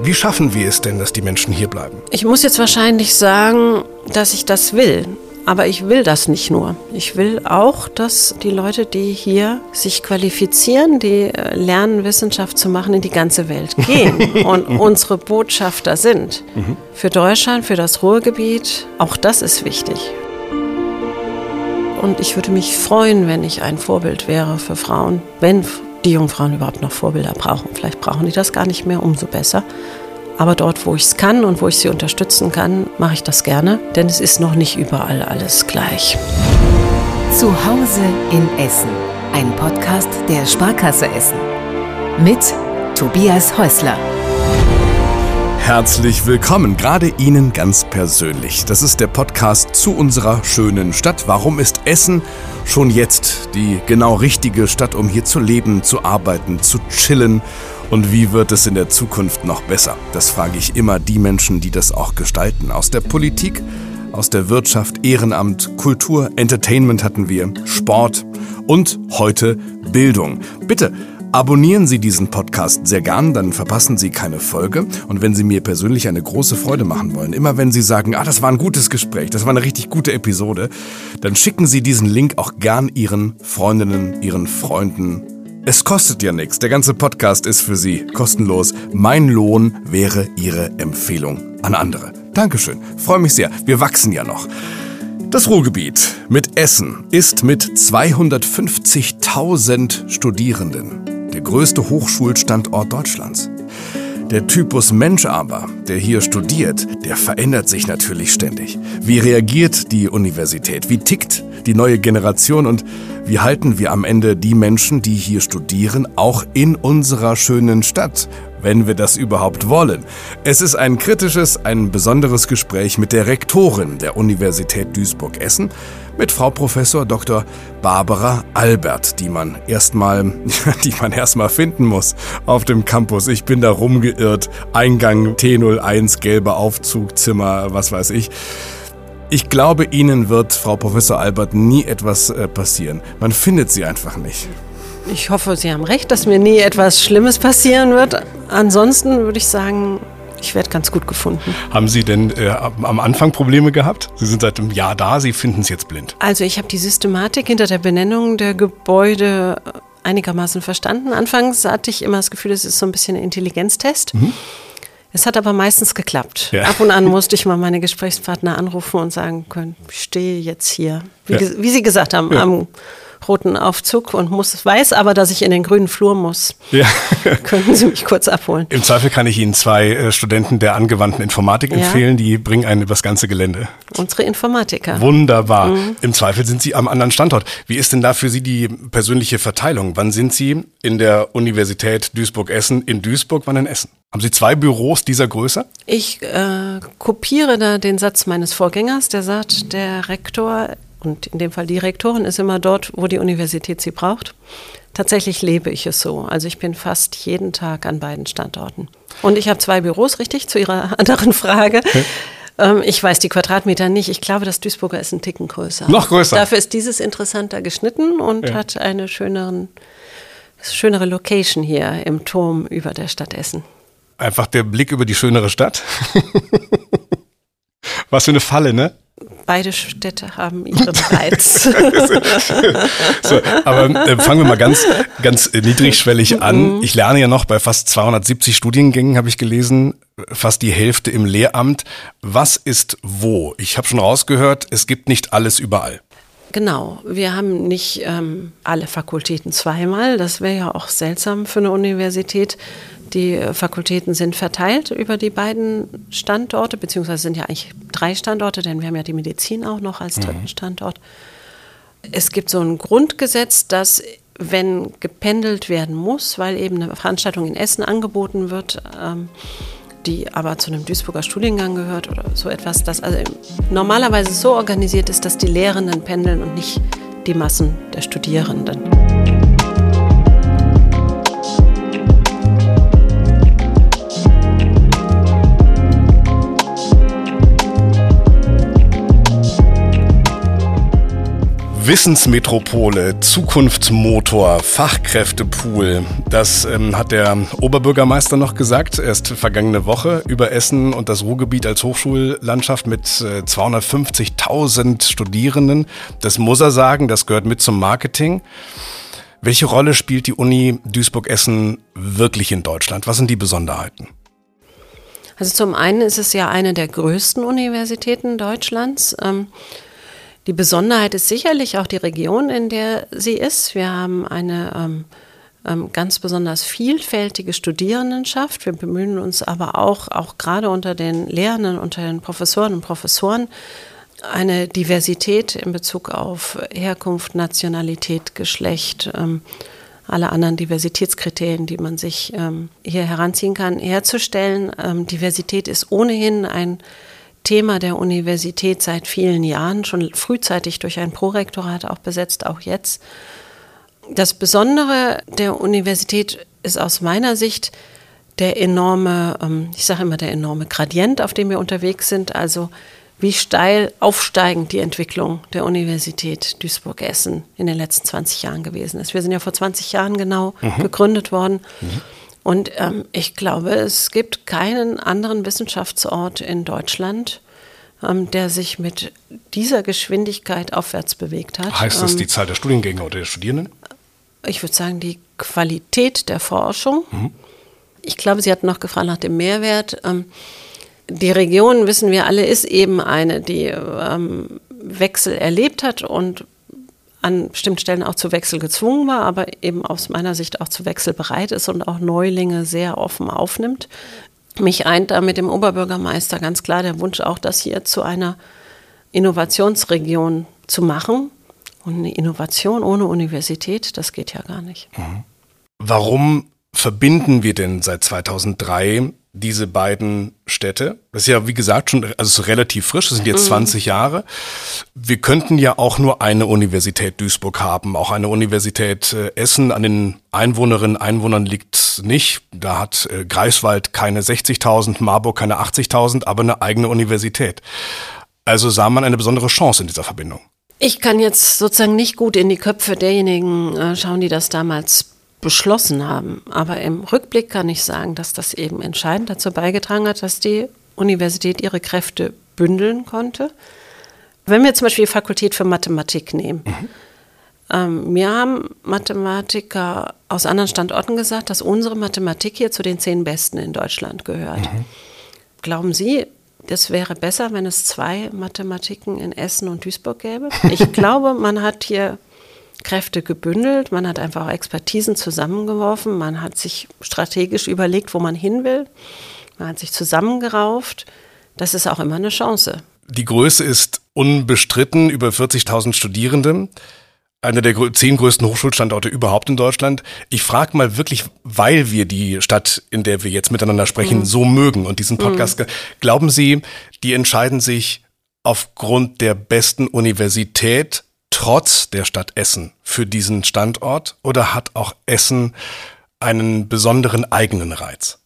Wie schaffen wir es denn, dass die Menschen hier bleiben? Ich muss jetzt wahrscheinlich sagen, dass ich das will. Aber ich will das nicht nur. Ich will auch, dass die Leute, die hier sich qualifizieren, die äh, lernen, Wissenschaft zu machen, in die ganze Welt gehen und unsere Botschafter sind. Mhm. Für Deutschland, für das Ruhrgebiet, auch das ist wichtig. Und ich würde mich freuen, wenn ich ein Vorbild wäre für Frauen, wenn die jungen überhaupt noch Vorbilder brauchen. Vielleicht brauchen die das gar nicht mehr, umso besser. Aber dort, wo ich es kann und wo ich sie unterstützen kann, mache ich das gerne, denn es ist noch nicht überall alles gleich. Zu Hause in Essen, ein Podcast der Sparkasse Essen. Mit Tobias Häusler. Herzlich willkommen, gerade Ihnen ganz persönlich. Das ist der Podcast zu unserer schönen Stadt. Warum ist Essen schon jetzt die genau richtige Stadt, um hier zu leben, zu arbeiten, zu chillen und wie wird es in der Zukunft noch besser? Das frage ich immer die Menschen, die das auch gestalten. Aus der Politik, aus der Wirtschaft, Ehrenamt, Kultur, Entertainment hatten wir, Sport und heute Bildung. Bitte Abonnieren Sie diesen Podcast sehr gern, dann verpassen Sie keine Folge. Und wenn Sie mir persönlich eine große Freude machen wollen, immer wenn Sie sagen, ah, das war ein gutes Gespräch, das war eine richtig gute Episode, dann schicken Sie diesen Link auch gern Ihren Freundinnen, Ihren Freunden es kostet ja nichts. Der ganze Podcast ist für Sie kostenlos. Mein Lohn wäre Ihre Empfehlung an andere. Dankeschön. Freue mich sehr. Wir wachsen ja noch. Das Ruhrgebiet mit Essen ist mit 250.000 Studierenden der größte Hochschulstandort Deutschlands. Der Typus Mensch aber, der hier studiert, der verändert sich natürlich ständig. Wie reagiert die Universität? Wie tickt die neue Generation? Und wie halten wir am Ende die Menschen, die hier studieren, auch in unserer schönen Stadt? Wenn wir das überhaupt wollen. Es ist ein kritisches, ein besonderes Gespräch mit der Rektorin der Universität Duisburg-Essen, mit Frau Professor Dr. Barbara Albert, die man erstmal, die man erstmal finden muss auf dem Campus. Ich bin da rumgeirrt. Eingang T01, gelber Aufzugzimmer, was weiß ich. Ich glaube, Ihnen wird, Frau Professor Albert, nie etwas äh, passieren. Man findet sie einfach nicht. Ich hoffe, Sie haben recht, dass mir nie etwas Schlimmes passieren wird. Ansonsten würde ich sagen, ich werde ganz gut gefunden. Haben Sie denn äh, am Anfang Probleme gehabt? Sie sind seit einem Jahr da, Sie finden es jetzt blind. Also ich habe die Systematik hinter der Benennung der Gebäude einigermaßen verstanden. Anfangs hatte ich immer das Gefühl, es ist so ein bisschen ein Intelligenztest. Mhm. Es hat aber meistens geklappt. Ja. Ab und an musste ich mal meine Gesprächspartner anrufen und sagen können, ich stehe jetzt hier. Wie, ja. wie Sie gesagt haben, ja. am roten Aufzug und muss, weiß aber, dass ich in den grünen Flur muss. Ja. Könnten Sie mich kurz abholen? Im Zweifel kann ich Ihnen zwei äh, Studenten der angewandten Informatik ja. empfehlen, die bringen einen übers ganze Gelände. Unsere Informatiker. Wunderbar. Mhm. Im Zweifel sind Sie am anderen Standort. Wie ist denn da für Sie die persönliche Verteilung? Wann sind Sie in der Universität Duisburg-Essen in Duisburg, wann in Essen? Haben Sie zwei Büros dieser Größe? Ich äh, kopiere da den Satz meines Vorgängers, der sagt, der Rektor und in dem Fall die Rektorin ist immer dort, wo die Universität sie braucht. Tatsächlich lebe ich es so. Also ich bin fast jeden Tag an beiden Standorten. Und ich habe zwei Büros, richtig, zu Ihrer anderen Frage. Okay. Ähm, ich weiß die Quadratmeter nicht. Ich glaube, das Duisburger ist ein Ticken größer. Noch größer. Dafür ist dieses interessanter geschnitten und ja. hat eine schöneren, schönere Location hier im Turm über der Stadt Essen. Einfach der Blick über die schönere Stadt. Was für eine Falle, ne? Beide Städte haben ihren Reiz. so, aber äh, fangen wir mal ganz, ganz niedrigschwellig an. Mhm. Ich lerne ja noch bei fast 270 Studiengängen, habe ich gelesen, fast die Hälfte im Lehramt. Was ist wo? Ich habe schon rausgehört, es gibt nicht alles überall. Genau, wir haben nicht ähm, alle Fakultäten zweimal. Das wäre ja auch seltsam für eine Universität. Die Fakultäten sind verteilt über die beiden Standorte, beziehungsweise sind ja eigentlich drei Standorte, denn wir haben ja die Medizin auch noch als dritten mhm. Standort. Es gibt so ein Grundgesetz, dass wenn gependelt werden muss, weil eben eine Veranstaltung in Essen angeboten wird, ähm, die aber zu einem Duisburger Studiengang gehört oder so etwas, das also normalerweise so organisiert ist, dass die Lehrenden pendeln und nicht die Massen der Studierenden. Wissensmetropole, Zukunftsmotor, Fachkräftepool. Das ähm, hat der Oberbürgermeister noch gesagt, erst vergangene Woche über Essen und das Ruhrgebiet als Hochschullandschaft mit äh, 250.000 Studierenden. Das muss er sagen, das gehört mit zum Marketing. Welche Rolle spielt die Uni Duisburg-Essen wirklich in Deutschland? Was sind die Besonderheiten? Also zum einen ist es ja eine der größten Universitäten Deutschlands. Ähm, die Besonderheit ist sicherlich auch die Region, in der sie ist. Wir haben eine ähm, ähm, ganz besonders vielfältige Studierendenschaft. Wir bemühen uns aber auch, auch gerade unter den Lehrenden, unter den Professoren und Professoren, eine Diversität in Bezug auf Herkunft, Nationalität, Geschlecht, ähm, alle anderen Diversitätskriterien, die man sich ähm, hier heranziehen kann, herzustellen. Ähm, Diversität ist ohnehin ein Thema der Universität seit vielen Jahren, schon frühzeitig durch ein Prorektorat auch besetzt, auch jetzt. Das Besondere der Universität ist aus meiner Sicht der enorme, ähm, ich sage immer der enorme Gradient, auf dem wir unterwegs sind, also wie steil aufsteigend die Entwicklung der Universität Duisburg-Essen in den letzten 20 Jahren gewesen ist. Wir sind ja vor 20 Jahren genau mhm. gegründet worden. Mhm. Und ähm, ich glaube, es gibt keinen anderen Wissenschaftsort in Deutschland, ähm, der sich mit dieser Geschwindigkeit aufwärts bewegt hat. Heißt das ähm, die Zahl der Studiengänge oder der Studierenden? Ich würde sagen, die Qualität der Forschung. Mhm. Ich glaube, Sie hatten noch gefragt nach dem Mehrwert. Ähm, die Region, wissen wir alle, ist eben eine, die ähm, Wechsel erlebt hat und an bestimmten Stellen auch zu Wechsel gezwungen war, aber eben aus meiner Sicht auch zu Wechsel bereit ist und auch Neulinge sehr offen aufnimmt. Mich eint da mit dem Oberbürgermeister ganz klar der Wunsch auch, das hier zu einer Innovationsregion zu machen. Und eine Innovation ohne Universität, das geht ja gar nicht. Mhm. Warum verbinden wir denn seit 2003 diese beiden Städte. Das ist ja, wie gesagt, schon also relativ frisch, das sind jetzt 20 mhm. Jahre. Wir könnten ja auch nur eine Universität Duisburg haben, auch eine Universität äh, Essen. An den Einwohnerinnen und Einwohnern liegt nicht. Da hat äh, Greifswald keine 60.000, Marburg keine 80.000, aber eine eigene Universität. Also sah man eine besondere Chance in dieser Verbindung. Ich kann jetzt sozusagen nicht gut in die Köpfe derjenigen äh, schauen, die das damals beschlossen haben. Aber im Rückblick kann ich sagen, dass das eben entscheidend dazu beigetragen hat, dass die Universität ihre Kräfte bündeln konnte. Wenn wir zum Beispiel die Fakultät für Mathematik nehmen, mhm. ähm, mir haben Mathematiker aus anderen Standorten gesagt, dass unsere Mathematik hier zu den zehn besten in Deutschland gehört. Mhm. Glauben Sie, das wäre besser, wenn es zwei Mathematiken in Essen und Duisburg gäbe? Ich glaube, man hat hier Kräfte gebündelt, man hat einfach Expertisen zusammengeworfen, man hat sich strategisch überlegt, wo man hin will, man hat sich zusammengerauft. Das ist auch immer eine Chance. Die Größe ist unbestritten, über 40.000 Studierende. Einer der zehn größten Hochschulstandorte überhaupt in Deutschland. Ich frage mal wirklich, weil wir die Stadt, in der wir jetzt miteinander sprechen, mhm. so mögen und diesen Podcast, mhm. glauben Sie, die entscheiden sich aufgrund der besten Universität trotz der Stadt Essen für diesen Standort oder hat auch Essen einen besonderen eigenen Reiz?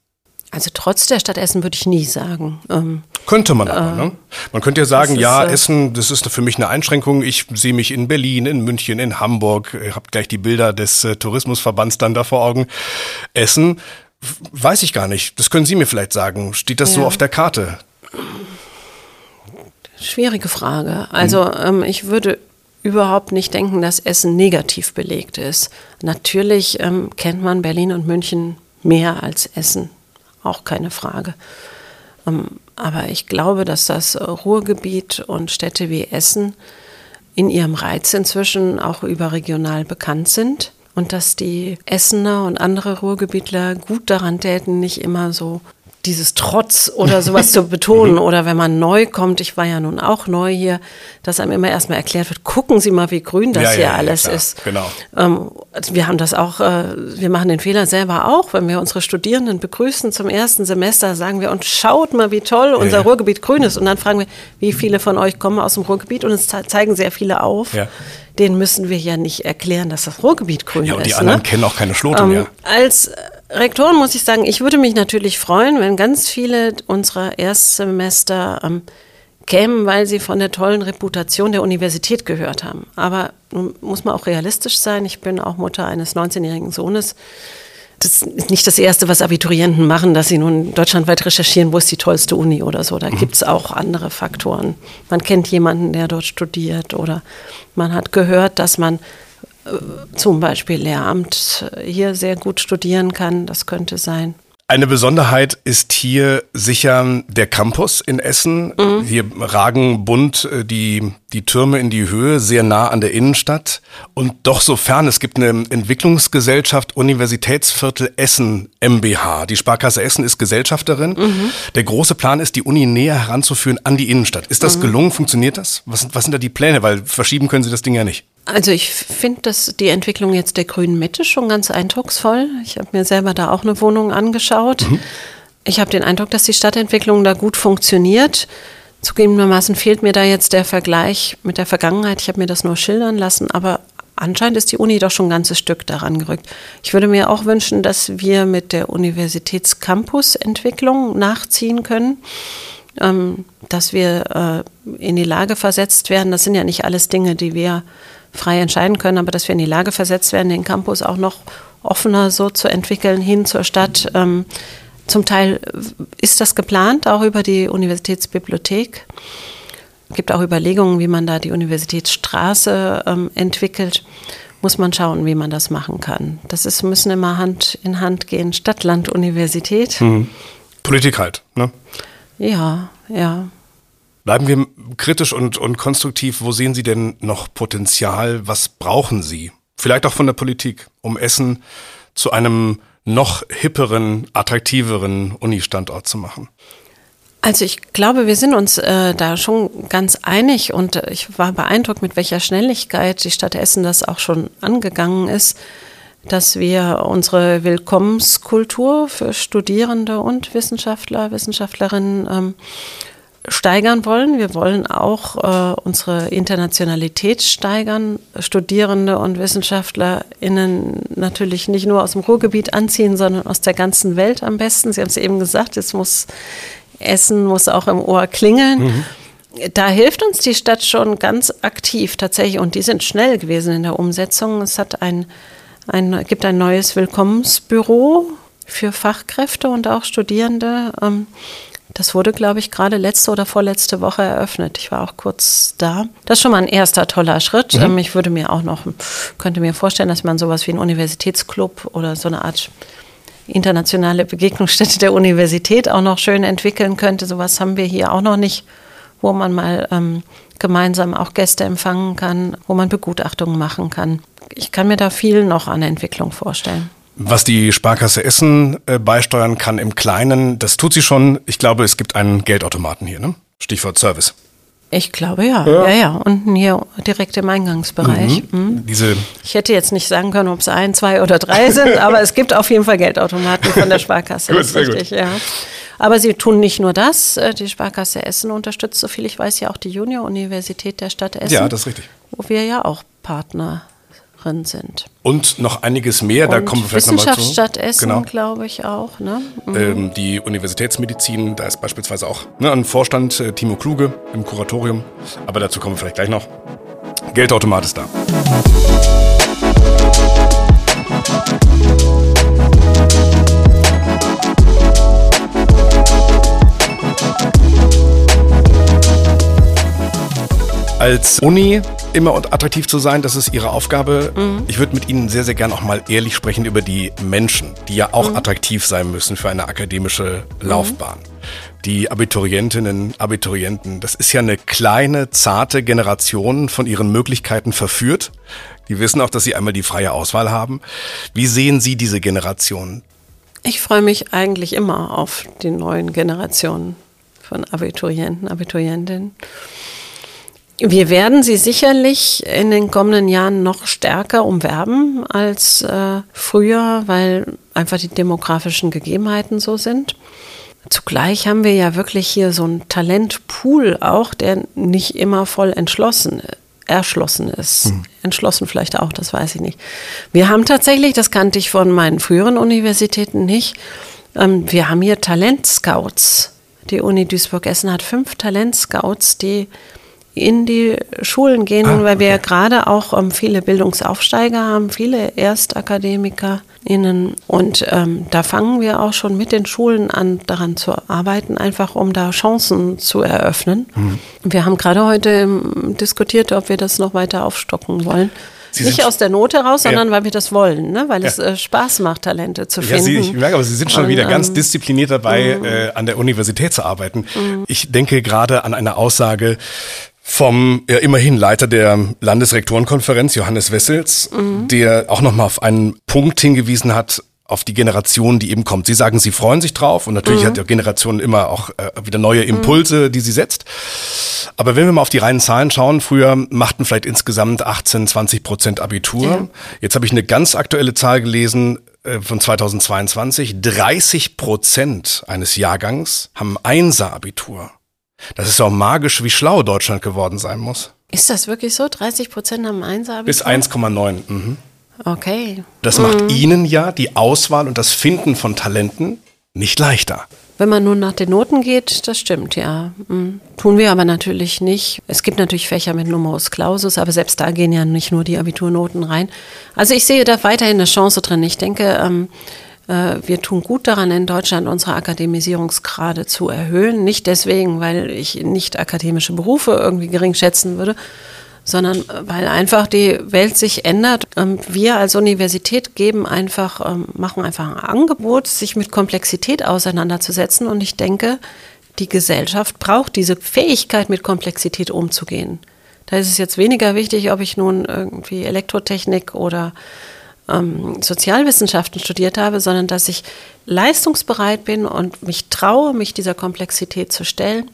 Also trotz der Stadt Essen würde ich nie sagen. Ähm, könnte man aber, äh, ne? Man könnte ja sagen, ja, äh, Essen, das ist für mich eine Einschränkung. Ich sehe mich in Berlin, in München, in Hamburg. Ihr habt gleich die Bilder des äh, Tourismusverbands dann da vor Augen. Essen, weiß ich gar nicht. Das können Sie mir vielleicht sagen. Steht das ja. so auf der Karte? Schwierige Frage. Also ähm, ich würde überhaupt nicht denken, dass Essen negativ belegt ist. Natürlich ähm, kennt man Berlin und München mehr als Essen, auch keine Frage. Ähm, aber ich glaube, dass das Ruhrgebiet und Städte wie Essen in ihrem Reiz inzwischen auch überregional bekannt sind und dass die Essener und andere Ruhrgebietler gut daran täten, nicht immer so dieses Trotz oder sowas zu betonen. Oder wenn man neu kommt, ich war ja nun auch neu hier, dass einem immer erstmal erklärt wird, gucken Sie mal, wie grün das ja, hier ja, alles ja, ist. Genau. Ähm, wir haben das auch, äh, wir machen den Fehler selber auch, wenn wir unsere Studierenden begrüßen zum ersten Semester, sagen wir, und schaut mal, wie toll unser Ruhrgebiet grün ist. Und dann fragen wir, wie viele von euch kommen aus dem Ruhrgebiet? Und es zeigen sehr viele auf. Den müssen wir ja nicht erklären, dass das Ruhrgebiet grün ist. Ja, und die ist, anderen ne? kennen auch keine Schlote ähm, mehr. Als Rektorin muss ich sagen, ich würde mich natürlich freuen, wenn ganz viele unserer Erstsemester ähm, kämen, weil sie von der tollen Reputation der Universität gehört haben. Aber nun muss man auch realistisch sein. Ich bin auch Mutter eines 19-jährigen Sohnes. Das ist nicht das Erste, was Abiturienten machen, dass sie nun deutschlandweit recherchieren, wo ist die tollste Uni oder so. Da mhm. gibt es auch andere Faktoren. Man kennt jemanden, der dort studiert oder man hat gehört, dass man zum Beispiel Lehramt hier sehr gut studieren kann. Das könnte sein. Eine Besonderheit ist hier sicher der Campus in Essen. Mhm. Hier ragen bunt äh, die, die Türme in die Höhe, sehr nah an der Innenstadt. Und doch sofern, es gibt eine Entwicklungsgesellschaft Universitätsviertel Essen MBH. Die Sparkasse Essen ist Gesellschafterin. Mhm. Der große Plan ist, die Uni näher heranzuführen an die Innenstadt. Ist das mhm. gelungen? Funktioniert das? Was, was sind da die Pläne? Weil verschieben können Sie das Ding ja nicht. Also ich finde dass die Entwicklung jetzt der grünen Mitte schon ganz eindrucksvoll. Ich habe mir selber da auch eine Wohnung angeschaut. Mhm. Ich habe den Eindruck, dass die Stadtentwicklung da gut funktioniert. Zugegebenermaßen fehlt mir da jetzt der Vergleich mit der Vergangenheit. Ich habe mir das nur schildern lassen, aber anscheinend ist die Uni doch schon ein ganzes Stück daran gerückt. Ich würde mir auch wünschen, dass wir mit der Universitätscampus-Entwicklung nachziehen können, ähm, dass wir äh, in die Lage versetzt werden. Das sind ja nicht alles Dinge, die wir frei entscheiden können, aber dass wir in die Lage versetzt werden, den Campus auch noch offener so zu entwickeln hin zur Stadt. Ähm, zum Teil ist das geplant, auch über die Universitätsbibliothek. Es gibt auch Überlegungen, wie man da die Universitätsstraße ähm, entwickelt. Muss man schauen, wie man das machen kann. Das ist, müssen immer Hand in Hand gehen, Stadt, Land, Universität. Mhm. Politik halt, ne? Ja, ja. Bleiben wir kritisch und, und konstruktiv. Wo sehen Sie denn noch Potenzial? Was brauchen Sie? Vielleicht auch von der Politik, um Essen zu einem noch hipperen, attraktiveren Uni-Standort zu machen? Also ich glaube, wir sind uns äh, da schon ganz einig und äh, ich war beeindruckt, mit welcher Schnelligkeit die Stadt Essen das auch schon angegangen ist, dass wir unsere Willkommenskultur für Studierende und Wissenschaftler, Wissenschaftlerinnen ähm, steigern wollen. Wir wollen auch äh, unsere Internationalität steigern, Studierende und WissenschaftlerInnen natürlich nicht nur aus dem Ruhrgebiet anziehen, sondern aus der ganzen Welt am besten. Sie haben es eben gesagt, es muss Essen muss auch im Ohr klingeln. Mhm. Da hilft uns die Stadt schon ganz aktiv tatsächlich und die sind schnell gewesen in der Umsetzung. Es hat ein, ein, gibt ein neues Willkommensbüro für Fachkräfte und auch Studierende. Das wurde, glaube ich, gerade letzte oder vorletzte Woche eröffnet. Ich war auch kurz da. Das ist schon mal ein erster toller Schritt. Mhm. Ähm, ich würde mir auch noch, könnte mir vorstellen, dass man sowas wie einen Universitätsclub oder so eine Art internationale Begegnungsstätte der Universität auch noch schön entwickeln könnte. Sowas haben wir hier auch noch nicht, wo man mal ähm, gemeinsam auch Gäste empfangen kann, wo man Begutachtungen machen kann. Ich kann mir da viel noch an Entwicklung vorstellen. Was die Sparkasse Essen äh, beisteuern kann im Kleinen, das tut sie schon. Ich glaube, es gibt einen Geldautomaten hier, ne? Stichwort Service. Ich glaube ja. ja, ja, ja. Unten hier direkt im Eingangsbereich. Mhm. Mhm. Diese ich hätte jetzt nicht sagen können, ob es ein, zwei oder drei sind, aber es gibt auf jeden Fall Geldautomaten von der Sparkasse. gut, sehr richtig, gut. ja. Aber sie tun nicht nur das. Äh, die Sparkasse Essen unterstützt, soviel ich weiß, ja auch die Junior-Universität der Stadt Essen. Ja, das ist richtig. Wo wir ja auch Partner drin sind. Und noch einiges mehr, und da kommen wir vielleicht nochmal zu. Wissenschaftsstadt Essen, genau. glaube ich auch. Ne? Mhm. Ähm, die Universitätsmedizin, da ist beispielsweise auch ne, ein Vorstand, äh, Timo Kluge im Kuratorium. Aber dazu kommen wir vielleicht gleich noch. Geldautomat ist da. Als Uni immer und attraktiv zu sein, das ist Ihre Aufgabe. Mhm. Ich würde mit Ihnen sehr, sehr gern auch mal ehrlich sprechen über die Menschen, die ja auch mhm. attraktiv sein müssen für eine akademische mhm. Laufbahn. Mhm. Die Abiturientinnen, Abiturienten, das ist ja eine kleine, zarte Generation von ihren Möglichkeiten verführt. Die wissen auch, dass sie einmal die freie Auswahl haben. Wie sehen Sie diese Generation? Ich freue mich eigentlich immer auf die neuen Generationen von Abiturienten, Abiturientinnen. Wir werden sie sicherlich in den kommenden Jahren noch stärker umwerben als äh, früher, weil einfach die demografischen Gegebenheiten so sind. Zugleich haben wir ja wirklich hier so einen Talentpool auch, der nicht immer voll entschlossen erschlossen ist. Hm. Entschlossen vielleicht auch, das weiß ich nicht. Wir haben tatsächlich, das kannte ich von meinen früheren Universitäten nicht, ähm, wir haben hier Talentscouts Die Uni Duisburg-Essen hat fünf Talentscouts, die in die Schulen gehen, ah, weil wir ja gerade auch ähm, viele Bildungsaufsteiger haben, viele ErstakademikerInnen. Und ähm, da fangen wir auch schon mit den Schulen an, daran zu arbeiten, einfach um da Chancen zu eröffnen. Mhm. Wir haben gerade heute ähm, diskutiert, ob wir das noch weiter aufstocken wollen. Sie nicht aus der Not heraus, sondern ja. weil wir das wollen, ne? weil ja. es äh, Spaß macht, Talente zu finden. Ja, Sie, ich merke, aber Sie sind schon Und, wieder ganz ähm, diszipliniert dabei, mm. äh, an der Universität zu arbeiten. Mm. Ich denke gerade an eine Aussage vom ja, immerhin Leiter der Landesrektorenkonferenz, Johannes Wessels, mhm. der auch nochmal auf einen Punkt hingewiesen hat, auf die Generation, die eben kommt. Sie sagen, Sie freuen sich drauf und natürlich mhm. hat die Generation immer auch äh, wieder neue Impulse, die sie setzt. Aber wenn wir mal auf die reinen Zahlen schauen, früher machten vielleicht insgesamt 18, 20 Prozent Abitur. Ja. Jetzt habe ich eine ganz aktuelle Zahl gelesen äh, von 2022. 30 Prozent eines Jahrgangs haben Einser-Abitur. Das ist auch magisch, wie schlau Deutschland geworden sein muss. Ist das wirklich so? 30 Prozent haben Einser-Abitur? Bis 1,9. Mhm. Okay. Das mhm. macht Ihnen ja die Auswahl und das Finden von Talenten nicht leichter. Wenn man nun nach den Noten geht, das stimmt, ja. Mhm. Tun wir aber natürlich nicht. Es gibt natürlich Fächer mit Numerus Clausus, aber selbst da gehen ja nicht nur die Abiturnoten rein. Also ich sehe da weiterhin eine Chance drin. Ich denke, ähm, äh, wir tun gut daran, in Deutschland unsere Akademisierungsgrade zu erhöhen. Nicht deswegen, weil ich nicht akademische Berufe irgendwie gering schätzen würde, sondern äh, weil einfach die Welt sich ändert. Ähm, wir als Universität geben einfach, ähm, machen einfach ein Angebot, sich mit Komplexität auseinanderzusetzen. Und ich denke, die Gesellschaft braucht diese Fähigkeit, mit Komplexität umzugehen. Da ist es jetzt weniger wichtig, ob ich nun irgendwie Elektrotechnik oder ähm, Sozialwissenschaften studiert habe, sondern dass ich leistungsbereit bin und mich traue, mich dieser Komplexität zu stellen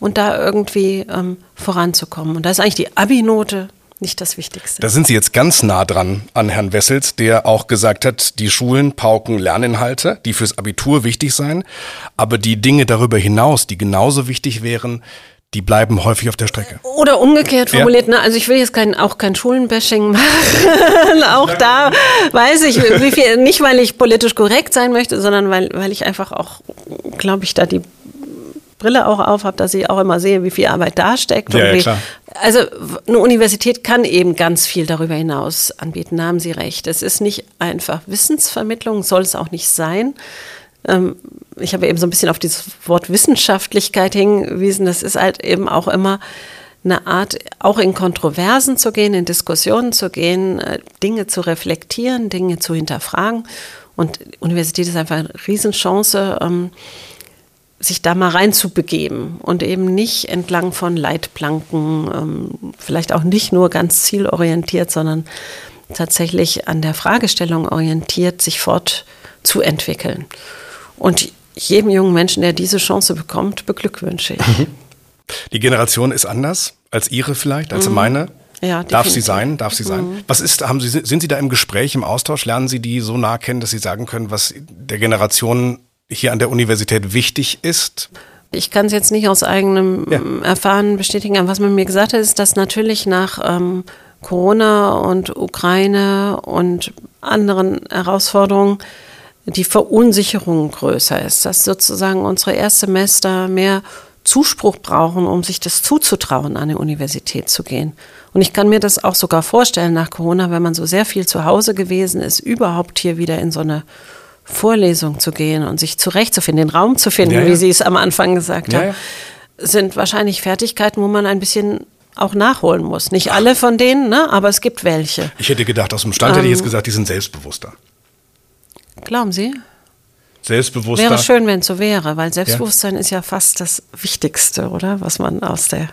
und da irgendwie ähm, voranzukommen. Und da ist eigentlich die Abi-Note nicht das Wichtigste. Da sind Sie jetzt ganz nah dran an Herrn Wessels, der auch gesagt hat, die Schulen pauken Lerninhalte, die fürs Abitur wichtig seien, aber die Dinge darüber hinaus, die genauso wichtig wären, die bleiben häufig auf der Strecke. Oder umgekehrt formuliert, ja. ne? also ich will jetzt kein, auch kein Schulenbashing machen. auch da weiß ich, wie viel, nicht weil ich politisch korrekt sein möchte, sondern weil, weil ich einfach auch, glaube ich, da die Brille auch auf habe, dass ich auch immer sehe, wie viel Arbeit da steckt. Ja, wie, also eine Universität kann eben ganz viel darüber hinaus anbieten, da haben Sie recht. Es ist nicht einfach Wissensvermittlung, soll es auch nicht sein. Ähm, ich habe eben so ein bisschen auf dieses Wort Wissenschaftlichkeit hingewiesen. Das ist halt eben auch immer eine Art, auch in Kontroversen zu gehen, in Diskussionen zu gehen, äh, Dinge zu reflektieren, Dinge zu hinterfragen. Und Universität ist einfach eine Riesenchance, ähm, sich da mal reinzubegeben und eben nicht entlang von Leitplanken, ähm, vielleicht auch nicht nur ganz zielorientiert, sondern tatsächlich an der Fragestellung orientiert, sich fortzuentwickeln. Und jedem jungen Menschen, der diese Chance bekommt, beglückwünsche ich. Mhm. Die Generation ist anders als Ihre vielleicht, als mhm. meine. Ja, Darf sie sein? Darf sie sein? Mhm. Was ist, haben Sie, sind Sie da im Gespräch, im Austausch? Lernen Sie die so nah kennen, dass Sie sagen können, was der Generation hier an der Universität wichtig ist? Ich kann es jetzt nicht aus eigenem ja. Erfahren bestätigen, aber was man mir gesagt hat, ist, dass natürlich nach ähm, Corona und Ukraine und anderen Herausforderungen die Verunsicherung größer ist, dass sozusagen unsere Erstsemester mehr Zuspruch brauchen, um sich das zuzutrauen, an die Universität zu gehen. Und ich kann mir das auch sogar vorstellen nach Corona, wenn man so sehr viel zu Hause gewesen ist, überhaupt hier wieder in so eine Vorlesung zu gehen und sich zurechtzufinden, den Raum zu finden, ja, ja. wie Sie es am Anfang gesagt ja, haben, sind wahrscheinlich Fertigkeiten, wo man ein bisschen auch nachholen muss. Nicht alle von denen, ne? aber es gibt welche. Ich hätte gedacht, aus dem Stand ähm, hätte ich jetzt ähm, gesagt, die sind selbstbewusster. Glauben Sie? Selbstbewusster. Wäre schön, wenn es so wäre, weil Selbstbewusstsein ja. ist ja fast das Wichtigste, oder? Was man aus der,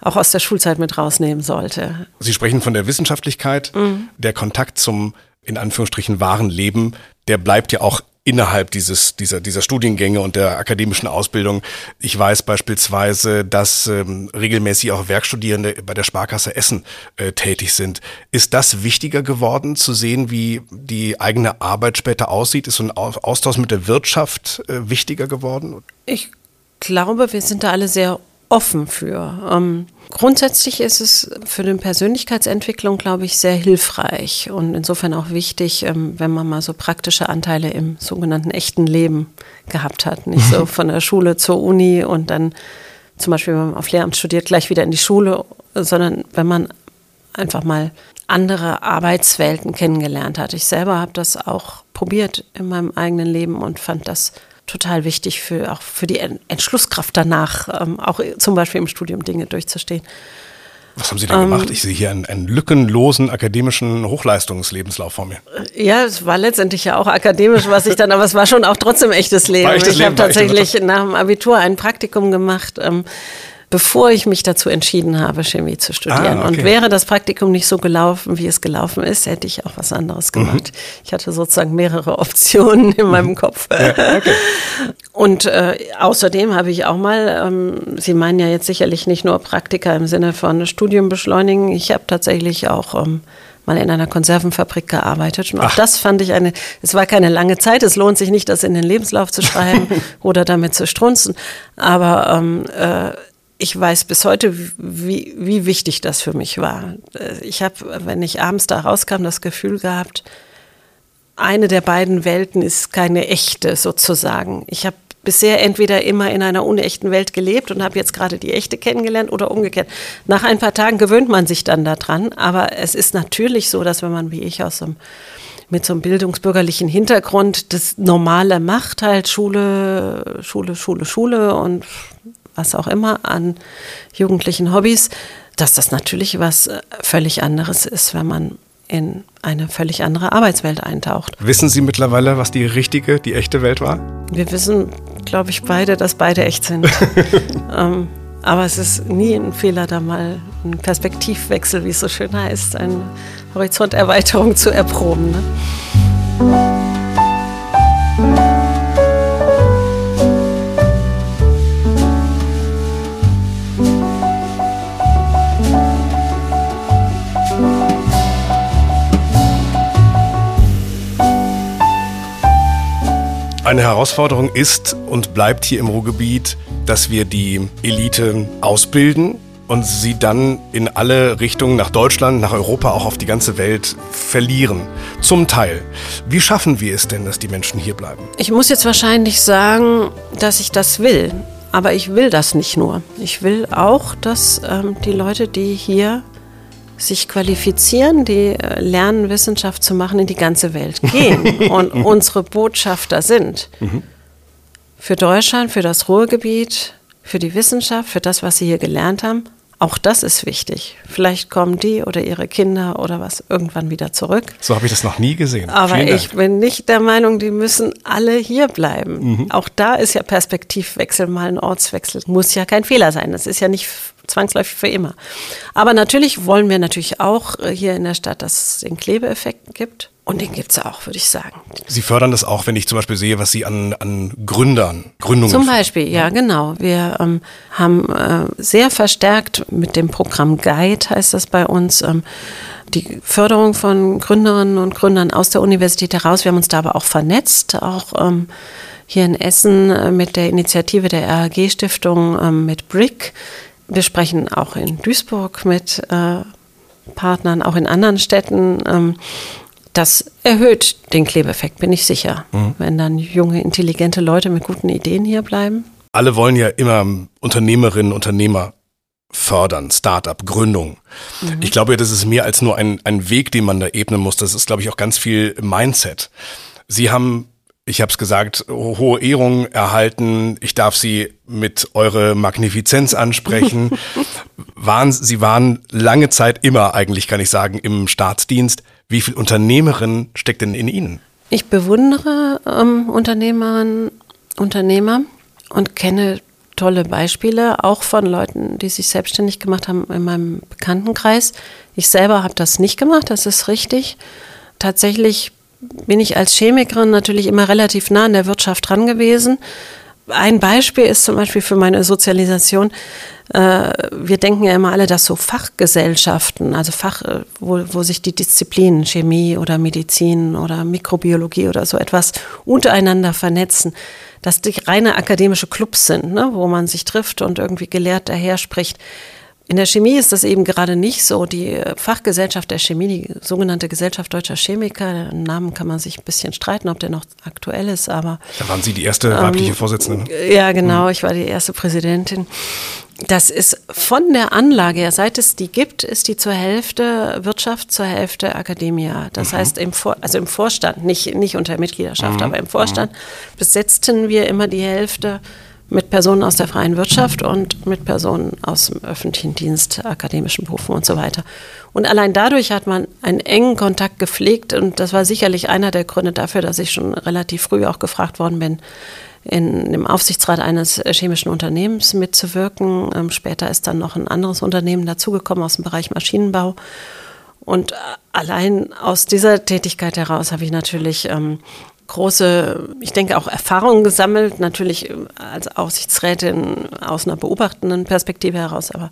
auch aus der Schulzeit mit rausnehmen sollte. Sie sprechen von der Wissenschaftlichkeit. Mhm. Der Kontakt zum, in Anführungsstrichen, wahren Leben, der bleibt ja auch innerhalb dieses, dieser, dieser Studiengänge und der akademischen Ausbildung. Ich weiß beispielsweise, dass ähm, regelmäßig auch Werkstudierende bei der Sparkasse Essen äh, tätig sind. Ist das wichtiger geworden, zu sehen, wie die eigene Arbeit später aussieht? Ist so ein Austausch mit der Wirtschaft äh, wichtiger geworden? Ich glaube, wir sind da alle sehr offen für. Ähm, grundsätzlich ist es für die Persönlichkeitsentwicklung, glaube ich, sehr hilfreich und insofern auch wichtig, ähm, wenn man mal so praktische Anteile im sogenannten echten Leben gehabt hat. Nicht so von der Schule zur Uni und dann zum Beispiel, wenn man auf Lehramt studiert, gleich wieder in die Schule, sondern wenn man einfach mal andere Arbeitswelten kennengelernt hat. Ich selber habe das auch probiert in meinem eigenen Leben und fand das total wichtig für auch für die Entschlusskraft danach, ähm, auch zum Beispiel im Studium Dinge durchzustehen. Was haben Sie denn ähm, gemacht? Ich sehe hier einen, einen, lückenlosen akademischen Hochleistungslebenslauf vor mir. Ja, es war letztendlich ja auch akademisch, was ich dann, aber es war schon auch trotzdem echtes Leben. Echtes ich habe tatsächlich nach dem Abitur ein Praktikum gemacht. Ähm, bevor ich mich dazu entschieden habe, Chemie zu studieren. Ah, okay. Und wäre das Praktikum nicht so gelaufen, wie es gelaufen ist, hätte ich auch was anderes gemacht. Mhm. Ich hatte sozusagen mehrere Optionen in meinem mhm. Kopf. Ja, okay. Und äh, außerdem habe ich auch mal, ähm, Sie meinen ja jetzt sicherlich nicht nur Praktika im Sinne von Studium beschleunigen, ich habe tatsächlich auch ähm, mal in einer Konservenfabrik gearbeitet. Und auch Ach. das fand ich eine, es war keine lange Zeit, es lohnt sich nicht, das in den Lebenslauf zu schreiben oder damit zu strunzen. Aber ähm, äh, ich weiß bis heute, wie, wie wichtig das für mich war. Ich habe, wenn ich abends da rauskam, das Gefühl gehabt, eine der beiden Welten ist keine echte sozusagen. Ich habe bisher entweder immer in einer unechten Welt gelebt und habe jetzt gerade die echte kennengelernt oder umgekehrt. Nach ein paar Tagen gewöhnt man sich dann daran, aber es ist natürlich so, dass wenn man wie ich aus einem mit so einem bildungsbürgerlichen Hintergrund das Normale macht, halt Schule, Schule, Schule, Schule und was auch immer an jugendlichen Hobbys, dass das natürlich was äh, völlig anderes ist, wenn man in eine völlig andere Arbeitswelt eintaucht. Wissen Sie mittlerweile, was die richtige, die echte Welt war? Wir wissen, glaube ich, beide, dass beide echt sind. ähm, aber es ist nie ein Fehler, da mal einen Perspektivwechsel, wie es so schön heißt, eine Horizonterweiterung zu erproben. Ne? Eine Herausforderung ist und bleibt hier im Ruhrgebiet, dass wir die Elite ausbilden und sie dann in alle Richtungen nach Deutschland, nach Europa, auch auf die ganze Welt verlieren. Zum Teil. Wie schaffen wir es denn, dass die Menschen hier bleiben? Ich muss jetzt wahrscheinlich sagen, dass ich das will. Aber ich will das nicht nur. Ich will auch, dass ähm, die Leute, die hier sich qualifizieren, die äh, lernen, Wissenschaft zu machen, in die ganze Welt gehen und unsere Botschafter sind. Mhm. Für Deutschland, für das Ruhrgebiet, für die Wissenschaft, für das, was sie hier gelernt haben. Auch das ist wichtig. Vielleicht kommen die oder ihre Kinder oder was irgendwann wieder zurück. So habe ich das noch nie gesehen. Aber ich bin nicht der Meinung, die müssen alle hier bleiben. Mhm. Auch da ist ja Perspektivwechsel, mal ein Ortswechsel. Muss ja kein Fehler sein. Das ist ja nicht zwangsläufig für immer. Aber natürlich wollen wir natürlich auch äh, hier in der Stadt, dass es den Klebeeffekt gibt. Und den gibt es auch, würde ich sagen. Sie fördern das auch, wenn ich zum Beispiel sehe, was Sie an, an Gründern, Gründungen. Zum Beispiel, ja, genau. Wir ähm, haben äh, sehr verstärkt mit dem Programm Guide, heißt das bei uns, ähm, die Förderung von Gründerinnen und Gründern aus der Universität heraus. Wir haben uns da aber auch vernetzt, auch ähm, hier in Essen äh, mit der Initiative der RAG-Stiftung ähm, mit BRIC. Wir sprechen auch in Duisburg mit äh, Partnern, auch in anderen Städten. Ähm, das erhöht den Klebeffekt, bin ich sicher, mhm. wenn dann junge, intelligente Leute mit guten Ideen hier bleiben. Alle wollen ja immer Unternehmerinnen, Unternehmer fördern, Startup, Gründung. Mhm. Ich glaube, das ist mehr als nur ein, ein Weg, den man da ebnen muss. Das ist, glaube ich, auch ganz viel Mindset. Sie haben, ich habe es gesagt, hohe Ehrungen erhalten. Ich darf Sie mit eure Magnifizenz ansprechen. waren, Sie waren lange Zeit immer, eigentlich kann ich sagen, im Staatsdienst. Wie viel Unternehmerin steckt denn in Ihnen? Ich bewundere ähm, Unternehmerinnen, Unternehmer und kenne tolle Beispiele, auch von Leuten, die sich selbstständig gemacht haben in meinem Bekanntenkreis. Ich selber habe das nicht gemacht, das ist richtig. Tatsächlich bin ich als Chemikerin natürlich immer relativ nah an der Wirtschaft dran gewesen ein Beispiel ist zum Beispiel für meine Sozialisation, äh, wir denken ja immer alle, dass so Fachgesellschaften, also Fach, äh, wo, wo sich die Disziplinen Chemie oder Medizin oder Mikrobiologie oder so etwas untereinander vernetzen, dass die reine akademische Clubs sind, ne, wo man sich trifft und irgendwie gelehrt daher spricht. In der Chemie ist das eben gerade nicht so. Die Fachgesellschaft der Chemie, die sogenannte Gesellschaft deutscher Chemiker, den Namen kann man sich ein bisschen streiten, ob der noch aktuell ist, aber. Da waren Sie die erste weibliche ähm, Vorsitzende. Ne? Ja, genau, ich war die erste Präsidentin. Das ist von der Anlage her, seit es die gibt, ist die zur Hälfte Wirtschaft, zur Hälfte Akademie. Das mhm. heißt, im, Vor also im Vorstand, nicht, nicht unter Mitgliedschaft, mhm. aber im Vorstand mhm. besetzten wir immer die Hälfte mit Personen aus der freien Wirtschaft und mit Personen aus dem öffentlichen Dienst, akademischen Berufen und so weiter. Und allein dadurch hat man einen engen Kontakt gepflegt und das war sicherlich einer der Gründe dafür, dass ich schon relativ früh auch gefragt worden bin, in dem Aufsichtsrat eines chemischen Unternehmens mitzuwirken. Ähm, später ist dann noch ein anderes Unternehmen dazugekommen aus dem Bereich Maschinenbau. Und allein aus dieser Tätigkeit heraus habe ich natürlich ähm, große, ich denke auch Erfahrungen gesammelt, natürlich als Aufsichtsrätin aus einer beobachtenden Perspektive heraus, aber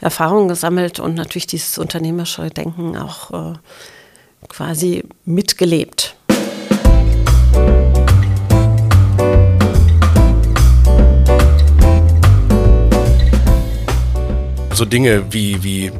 Erfahrungen gesammelt und natürlich dieses unternehmerische Denken auch äh, quasi mitgelebt. So Dinge wie, wie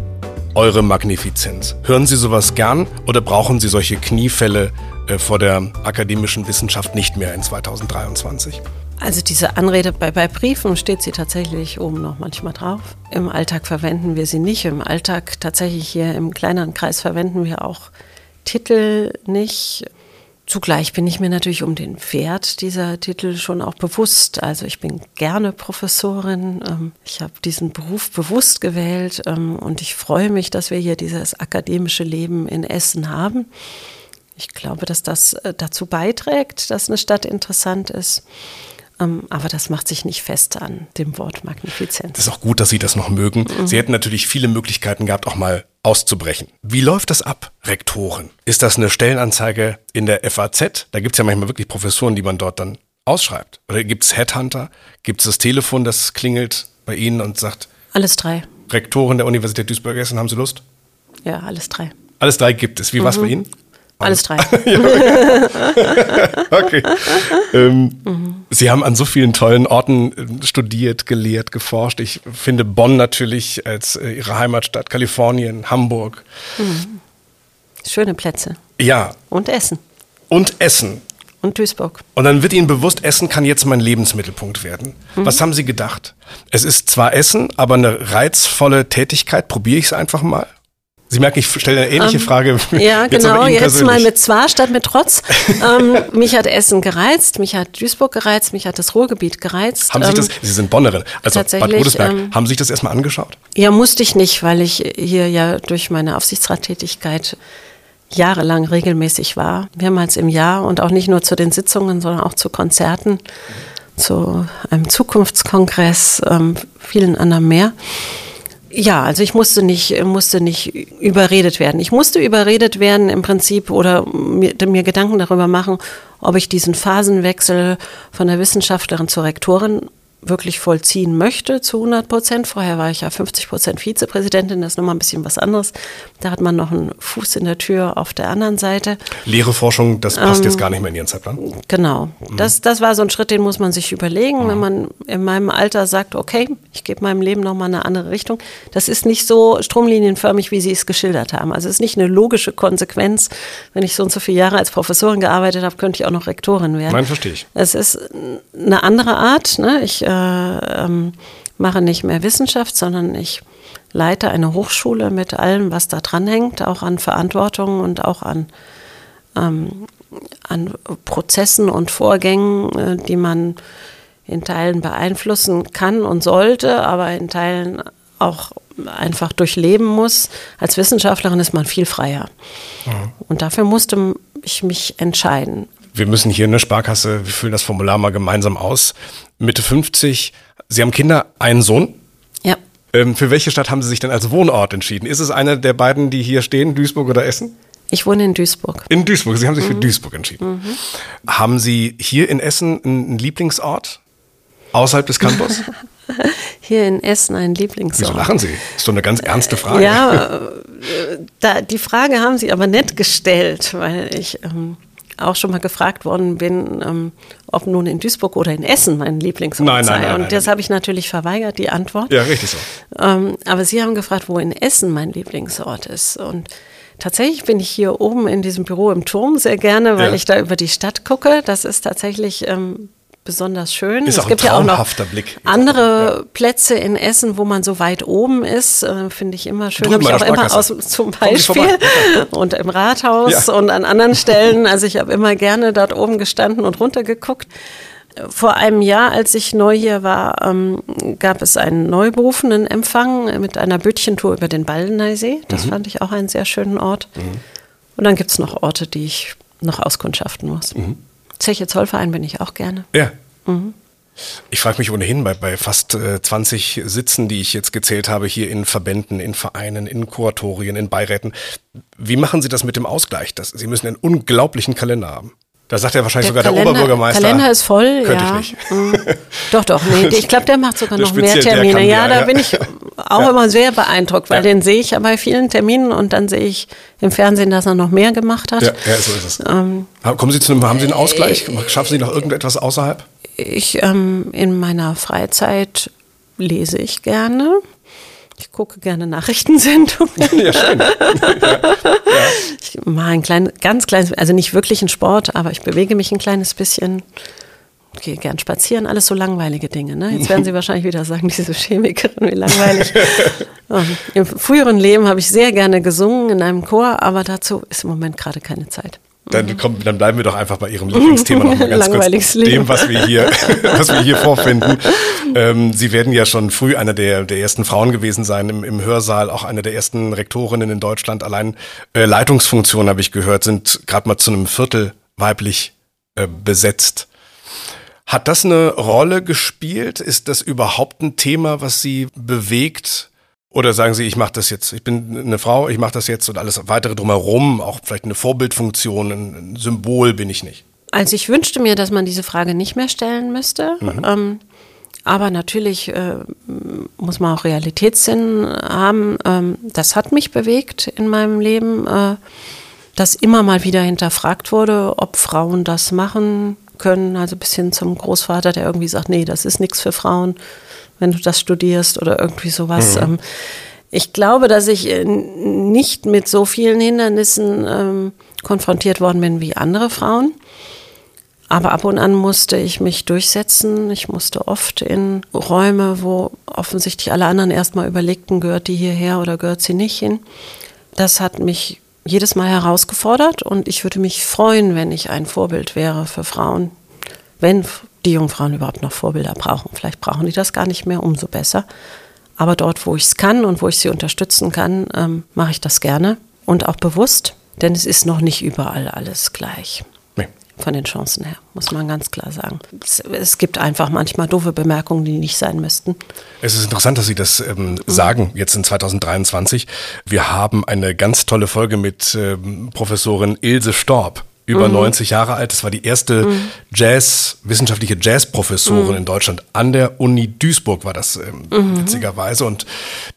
eure Magnifizenz. Hören Sie sowas gern oder brauchen Sie solche Kniefälle vor der akademischen Wissenschaft nicht mehr in 2023? Also diese Anrede bei, bei Briefen steht sie tatsächlich oben noch manchmal drauf. Im Alltag verwenden wir sie nicht. Im Alltag tatsächlich hier im kleineren Kreis verwenden wir auch Titel nicht. Zugleich bin ich mir natürlich um den Wert dieser Titel schon auch bewusst. Also ich bin gerne Professorin. Ähm, ich habe diesen Beruf bewusst gewählt ähm, und ich freue mich, dass wir hier dieses akademische Leben in Essen haben. Ich glaube, dass das äh, dazu beiträgt, dass eine Stadt interessant ist. Ähm, aber das macht sich nicht fest an dem Wort Magnifizenz. Das ist auch gut, dass Sie das noch mögen. Mhm. Sie hätten natürlich viele Möglichkeiten gehabt, auch mal auszubrechen. Wie läuft das ab, Rektoren? Ist das eine Stellenanzeige in der FAZ? Da gibt es ja manchmal wirklich Professoren, die man dort dann ausschreibt. Oder gibt es Headhunter? Gibt es das Telefon, das klingelt bei Ihnen und sagt? Alles drei. Rektoren der Universität Duisburg-Essen, haben Sie Lust? Ja, alles drei. Alles drei gibt es. Wie mhm. war es bei Ihnen? Alles drei. okay. Ähm, mhm. Sie haben an so vielen tollen Orten äh, studiert, gelehrt, geforscht. Ich finde Bonn natürlich als äh, Ihre Heimatstadt, Kalifornien, Hamburg. Mhm. Schöne Plätze. Ja. Und Essen. Und Essen. Und Duisburg. Und dann wird Ihnen bewusst, Essen kann jetzt mein Lebensmittelpunkt werden. Mhm. Was haben Sie gedacht? Es ist zwar Essen, aber eine reizvolle Tätigkeit. Probiere ich es einfach mal? Sie merken, ich stelle eine ähnliche um, ähm, Frage. Ja, jetzt genau. Jetzt persönlich. mal mit zwar statt mit trotz. ähm, mich hat Essen gereizt, mich hat Duisburg gereizt, mich hat das Ruhrgebiet gereizt. Haben Sie das, ähm, Sie sind Bonnerin, also Bad Godesberg, ähm, haben Sie sich das erstmal angeschaut? Ja, musste ich nicht, weil ich hier ja durch meine Aufsichtsrattätigkeit jahrelang regelmäßig war, mehrmals im Jahr und auch nicht nur zu den Sitzungen, sondern auch zu Konzerten, zu einem Zukunftskongress, ähm, vielen anderen mehr. Ja, also ich musste nicht, musste nicht überredet werden. Ich musste überredet werden im Prinzip oder mir, mir Gedanken darüber machen, ob ich diesen Phasenwechsel von der Wissenschaftlerin zur Rektorin wirklich vollziehen möchte zu 100 Prozent. Vorher war ich ja 50 Prozent Vizepräsidentin, das ist nochmal ein bisschen was anderes. Da hat man noch einen Fuß in der Tür auf der anderen Seite. Lehre Forschung, das passt ähm, jetzt gar nicht mehr in Ihren Zeitplan? Genau. Mhm. Das, das war so ein Schritt, den muss man sich überlegen, mhm. wenn man in meinem Alter sagt, okay, ich gebe meinem Leben nochmal eine andere Richtung. Das ist nicht so stromlinienförmig, wie Sie es geschildert haben. Also es ist nicht eine logische Konsequenz. Wenn ich so und so viele Jahre als Professorin gearbeitet habe, könnte ich auch noch Rektorin werden. Nein, verstehe ich. Es ist eine andere Art. Ne? Ich äh, ähm, mache nicht mehr Wissenschaft, sondern ich leite eine Hochschule mit allem, was da dran hängt, auch an Verantwortung und auch an, ähm, an Prozessen und Vorgängen, äh, die man in Teilen beeinflussen kann und sollte, aber in Teilen auch einfach durchleben muss. Als Wissenschaftlerin ist man viel freier. Mhm. Und dafür musste ich mich entscheiden wir müssen hier in der Sparkasse, wir füllen das Formular mal gemeinsam aus. Mitte 50, Sie haben Kinder, einen Sohn. Ja. Ähm, für welche Stadt haben Sie sich denn als Wohnort entschieden? Ist es eine der beiden, die hier stehen, Duisburg oder Essen? Ich wohne in Duisburg. In Duisburg, Sie haben sich mhm. für Duisburg entschieden. Mhm. Haben Sie hier in Essen einen Lieblingsort? Außerhalb des Campus? Hier in Essen ein Lieblingsort. Wieso lachen Sie? Das ist doch eine ganz ernste Frage. Ja, äh, da, die Frage haben Sie aber nett gestellt, weil ich ähm, auch schon mal gefragt worden bin, ähm, ob nun in Duisburg oder in Essen mein Lieblingsort nein, sei. Nein, nein, Und das habe ich natürlich verweigert, die Antwort. Ja, richtig so. Ähm, aber Sie haben gefragt, wo in Essen mein Lieblingsort ist. Und tatsächlich bin ich hier oben in diesem Büro im Turm sehr gerne, weil ja. ich da über die Stadt gucke. Das ist tatsächlich ähm, besonders schön. Ist es auch gibt ein ja auch noch Blick. andere ja. Plätze in Essen, wo man so weit oben ist, äh, finde ich immer schön. Habe ich auch immer aus zum Beispiel und im Rathaus ja. und an anderen Stellen. Also ich habe immer gerne dort oben gestanden und runtergeguckt. Vor einem Jahr, als ich neu hier war, ähm, gab es einen neuberufenen Empfang mit einer Bötchentour über den Baldeneysee. Das mhm. fand ich auch einen sehr schönen Ort. Mhm. Und dann gibt es noch Orte, die ich noch auskundschaften muss. Mhm. Zeche Zollverein bin ich auch gerne. Ja. Mhm. Ich frage mich ohnehin bei, bei fast äh, 20 Sitzen, die ich jetzt gezählt habe, hier in Verbänden, in Vereinen, in Kuratorien, in Beiräten. Wie machen Sie das mit dem Ausgleich? Das, Sie müssen einen unglaublichen Kalender haben. Da sagt ja wahrscheinlich der sogar Kalender, der Oberbürgermeister. Kalender ist voll, könnte ja. ich nicht. Mhm. Doch, doch, nee, ich glaube, der macht sogar noch mehr Termine. Ja, da ja. bin ich auch Ja. immer sehr beeindruckt, weil Ja. den sehe ich ja bei vielen Terminen und dann sehe ich im Fernsehen, dass er noch mehr gemacht hat. Ja, so ist es. Ähm, Kommen Sie zu einem, haben Sie einen Ausgleich? Schaffen Sie noch irgendetwas außerhalb? Ich ähm, in meiner Freizeit lese ich gerne. Ich gucke gerne Nachrichtensendungen. Ja, schön. Ich mache ein klein, ganz kleines, also nicht wirklich einen Sport, aber ich bewege mich ein kleines bisschen. Gehe gern spazieren, alles so langweilige Dinge. Ne? Jetzt werden Sie wahrscheinlich wieder sagen, diese Chemikerin, wie langweilig. ähm, Im früheren Leben habe ich sehr gerne gesungen in einem Chor, aber dazu ist im Moment gerade keine Zeit. Dann, komm, dann bleiben wir doch einfach bei Ihrem Lieblingsthema noch mal ganz kurz. Leben. Dem, was wir hier, was wir hier vorfinden. Ähm, Sie werden ja schon früh eine der, der ersten Frauen gewesen sein im, im Hörsaal, auch eine der ersten Rektorinnen in Deutschland. Allein äh, Leitungsfunktionen, habe ich gehört, sind gerade mal zu einem Viertel weiblich äh, besetzt. Hat das eine Rolle gespielt? Ist das überhaupt ein Thema, was Sie bewegt? Oder sagen Sie, ich mache das jetzt, ich bin eine Frau, ich mache das jetzt und alles weitere drumherum, auch vielleicht eine Vorbildfunktion, ein Symbol bin ich nicht. Also ich wünschte mir, dass man diese Frage nicht mehr stellen müsste. Ähm, aber natürlich äh, muss man auch Realitätssinn haben. Ähm, das hat mich bewegt in meinem Leben, äh, dass immer mal wieder hinterfragt wurde, ob Frauen das machen können. Also bis hin zum Großvater, der irgendwie sagt, nee, das ist nichts für Frauen, wenn du das studierst oder irgendwie sowas. Ähm, ich glaube, dass ich äh, nicht mit so vielen Hindernissen ähm, konfrontiert worden bin wie andere Frauen. Aber ab und an musste ich mich durchsetzen. Ich musste oft in Räume, wo offensichtlich alle anderen erstmal überlegten, gehört die hierher oder gehört sie nicht hin. Das hat mich jedes Mal herausgefordert und ich würde mich freuen, wenn ich ein Vorbild wäre für Frauen. Wenn die Jungfrauen überhaupt noch Vorbilder brauchen. Vielleicht brauchen die das gar nicht mehr, umso besser. Aber dort, wo ich es kann und wo ich sie unterstützen kann, ähm, mache ich das gerne und auch bewusst, denn es ist noch nicht überall alles gleich Nee. von den Chancen her, muss man ganz klar sagen. Es, es gibt einfach manchmal doofe Bemerkungen, die nicht sein müssten. Es ist interessant, dass Sie das ähm, sagen, jetzt in 2023. Wir haben eine ganz tolle Folge mit ähm, Professorin Ilse Storb, über 90 Jahre alt. Das war die erste Jazz, wissenschaftliche Jazzprofessorin in Deutschland. An der Uni Duisburg war das ähm, witzigerweise. Und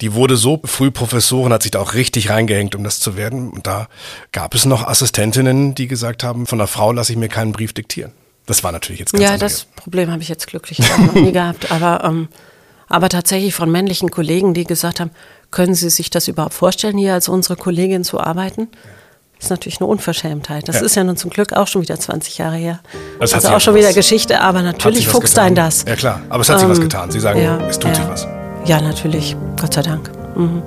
die wurde so früh Professorin, hat sich da auch richtig reingehängt, um das zu werden. Und da gab es noch Assistentinnen, die gesagt haben, von einer Frau lasse ich mir keinen Brief diktieren. Das war natürlich jetzt ganz Ja, das Problem habe ich jetzt glücklicherweise noch nie gehabt. Aber, ähm, aber tatsächlich von männlichen Kollegen, die gesagt haben, können Sie sich das überhaupt vorstellen, hier als unsere Kollegin zu arbeiten? Ist natürlich eine Unverschämtheit. Das Ja. ist ja nun zum Glück auch schon wieder 20 Jahre her. Das also auch schon wieder Geschichte, aber natürlich fuchst ein das. Ja klar, aber es hat sich was Ähm, getan. Sie sagen, ja, es tut ja. sich was. Ja, natürlich. Gott sei Dank. Mhm.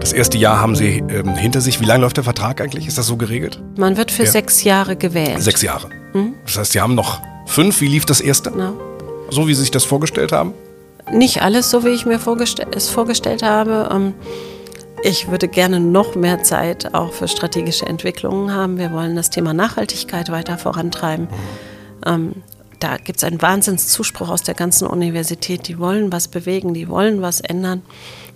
Das erste Jahr haben Sie ähm, hinter sich. Wie lange läuft der Vertrag eigentlich? Ist das so geregelt? Man wird für Ja. sechs Jahre gewählt. Sechs Jahre. Mhm. Das heißt, Sie haben noch fünf. Wie lief das erste? Ja. So wie Sie sich das vorgestellt haben? Nicht alles so, wie ich mir vorgestell es vorgestellt habe. Ähm, Ich würde gerne noch mehr Zeit auch für strategische Entwicklungen haben. Wir wollen das Thema Nachhaltigkeit weiter vorantreiben. Ähm, da gibt es einen Wahnsinnszuspruch aus der ganzen Universität. Die wollen was bewegen, die wollen was ändern.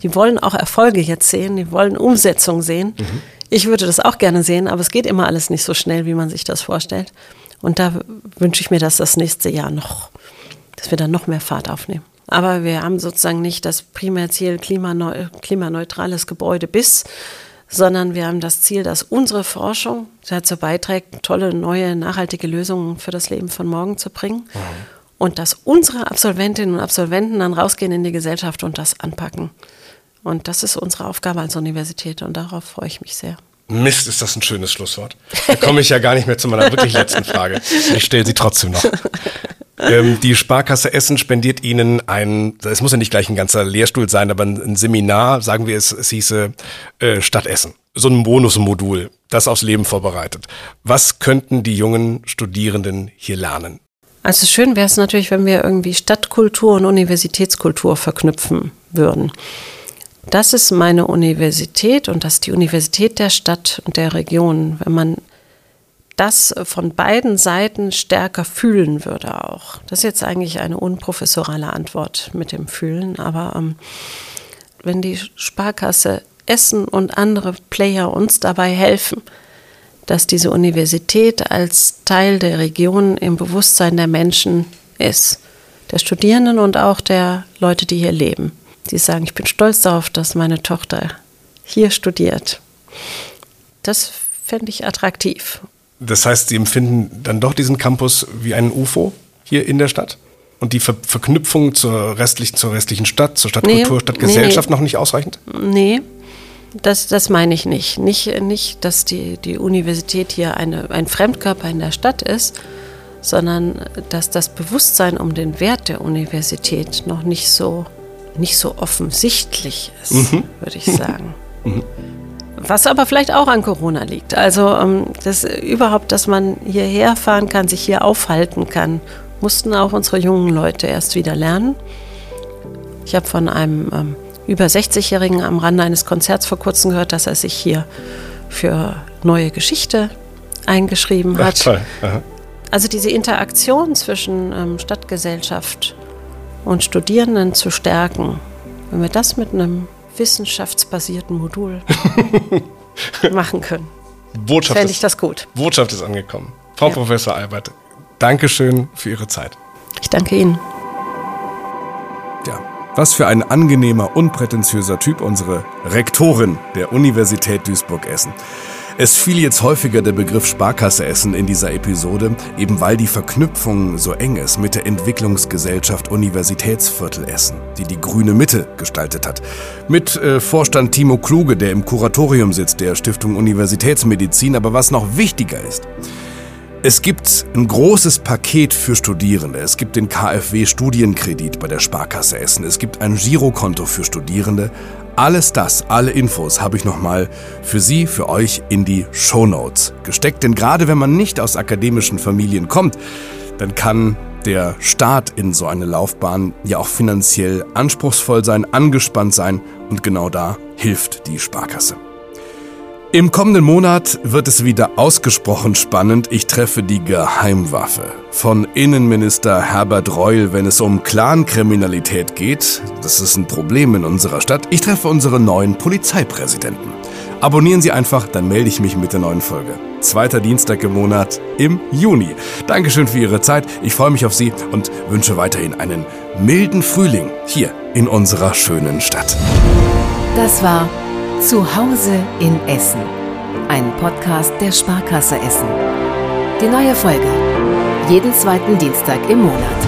Die wollen auch Erfolge jetzt sehen, die wollen Umsetzung sehen. Mhm. Ich würde das auch gerne sehen, aber es geht immer alles nicht so schnell, wie man sich das vorstellt. Und da wünsche ich mir, dass das nächste Jahr noch, dass wir dann noch mehr Fahrt aufnehmen. Aber wir haben sozusagen nicht das Primärziel klimaneu klimaneutrales Gebäude bis, sondern wir haben das Ziel, dass unsere Forschung dazu beiträgt, tolle, neue, nachhaltige Lösungen für das Leben von morgen zu bringen. Mhm. Und dass unsere Absolventinnen und Absolventen dann rausgehen in die Gesellschaft und das anpacken. Und das ist unsere Aufgabe als Universität und darauf freue ich mich sehr. Mist, ist das ein schönes Schlusswort. Da komme ich ja gar nicht mehr zu meiner wirklich letzten Frage. Ich stelle sie trotzdem noch. Ähm, die Sparkasse Essen spendiert Ihnen ein, es muss ja nicht gleich ein ganzer Lehrstuhl sein, aber ein, Seminar, sagen wir es, es hieße äh, Stadt Essen. So ein Bonusmodul, das aufs Leben vorbereitet. Was könnten die jungen Studierenden hier lernen? Also schön wäre es natürlich, wenn wir irgendwie Stadtkultur und Universitätskultur verknüpfen würden. Das ist meine Universität und das ist die Universität der Stadt und der Region. Wenn man das von beiden Seiten stärker fühlen würde auch. Das ist jetzt eigentlich eine unprofessorale Antwort mit dem Fühlen, aber ähm, wenn die Sparkasse Essen und andere Player uns dabei helfen, dass diese Universität als Teil der Region im Bewusstsein der Menschen ist, der Studierenden und auch der Leute, die hier leben. Die sagen, ich bin stolz darauf, dass meine Tochter hier studiert. Das fände ich attraktiv. Das heißt, Sie empfinden dann doch diesen Campus wie einen UFO hier in der Stadt? Und die Ver Verknüpfung zur restlichen, zur restlichen Stadt, zur Stadtkultur, nee, Stadtgesellschaft nee, noch nicht ausreichend? Nee, das, das meine ich nicht. Nicht, nicht dass die, die Universität hier eine, ein Fremdkörper in der Stadt ist, sondern dass das Bewusstsein um den Wert der Universität noch nicht so, nicht so offensichtlich ist, mhm. würde ich sagen. Mhm. Was aber vielleicht auch an Corona liegt. Also ähm, das, überhaupt, dass man hierher fahren kann, sich hier aufhalten kann, mussten auch unsere jungen Leute erst wieder lernen. Ich habe von einem ähm, über 60-Jährigen am Rande eines Konzerts vor kurzem gehört, dass er sich hier für neue Geschichte eingeschrieben hat. Ach, also diese Interaktion zwischen ähm, Stadtgesellschaft und Studierenden zu stärken, wenn wir das mit einem wissenschaftsbasierten Modul machen können. Botschaft Fände ich das gut. Botschaft ist angekommen. Frau ja. Professor Albert, Dankeschön für Ihre Zeit. Ich danke Ihnen. Ja, was für ein angenehmer, unprätentiöser Typ unsere Rektorin der Universität Duisburg-Essen. Es fiel jetzt häufiger der Begriff Sparkasse Essen in dieser Episode, eben weil die Verknüpfung so eng ist mit der Entwicklungsgesellschaft Universitätsviertel Essen, die die grüne Mitte gestaltet hat. Mit äh, Vorstand Timo Kluge, der im Kuratorium sitzt der Stiftung Universitätsmedizin, aber was noch wichtiger ist, es gibt ein großes Paket für Studierende. Es gibt den KfW Studienkredit bei der Sparkasse Essen. Es gibt ein Girokonto für Studierende. Alles das, alle Infos habe ich nochmal für Sie, für euch in die Show Notes gesteckt. Denn gerade wenn man nicht aus akademischen Familien kommt, dann kann der Start in so eine Laufbahn ja auch finanziell anspruchsvoll sein, angespannt sein und genau da hilft die Sparkasse. Im kommenden Monat wird es wieder ausgesprochen spannend. Ich treffe die Geheimwaffe von Innenminister Herbert Reul, wenn es um Clankriminalität geht. Das ist ein Problem in unserer Stadt. Ich treffe unseren neuen Polizeipräsidenten. Abonnieren Sie einfach, dann melde ich mich mit der neuen Folge. Zweiter Dienstag im Monat im Juni. Dankeschön für Ihre Zeit. Ich freue mich auf Sie und wünsche weiterhin einen milden Frühling hier in unserer schönen Stadt. Das war Zuhause in Essen. Ein Podcast der Sparkasse Essen. Die neue Folge. Jeden zweiten Dienstag im Monat.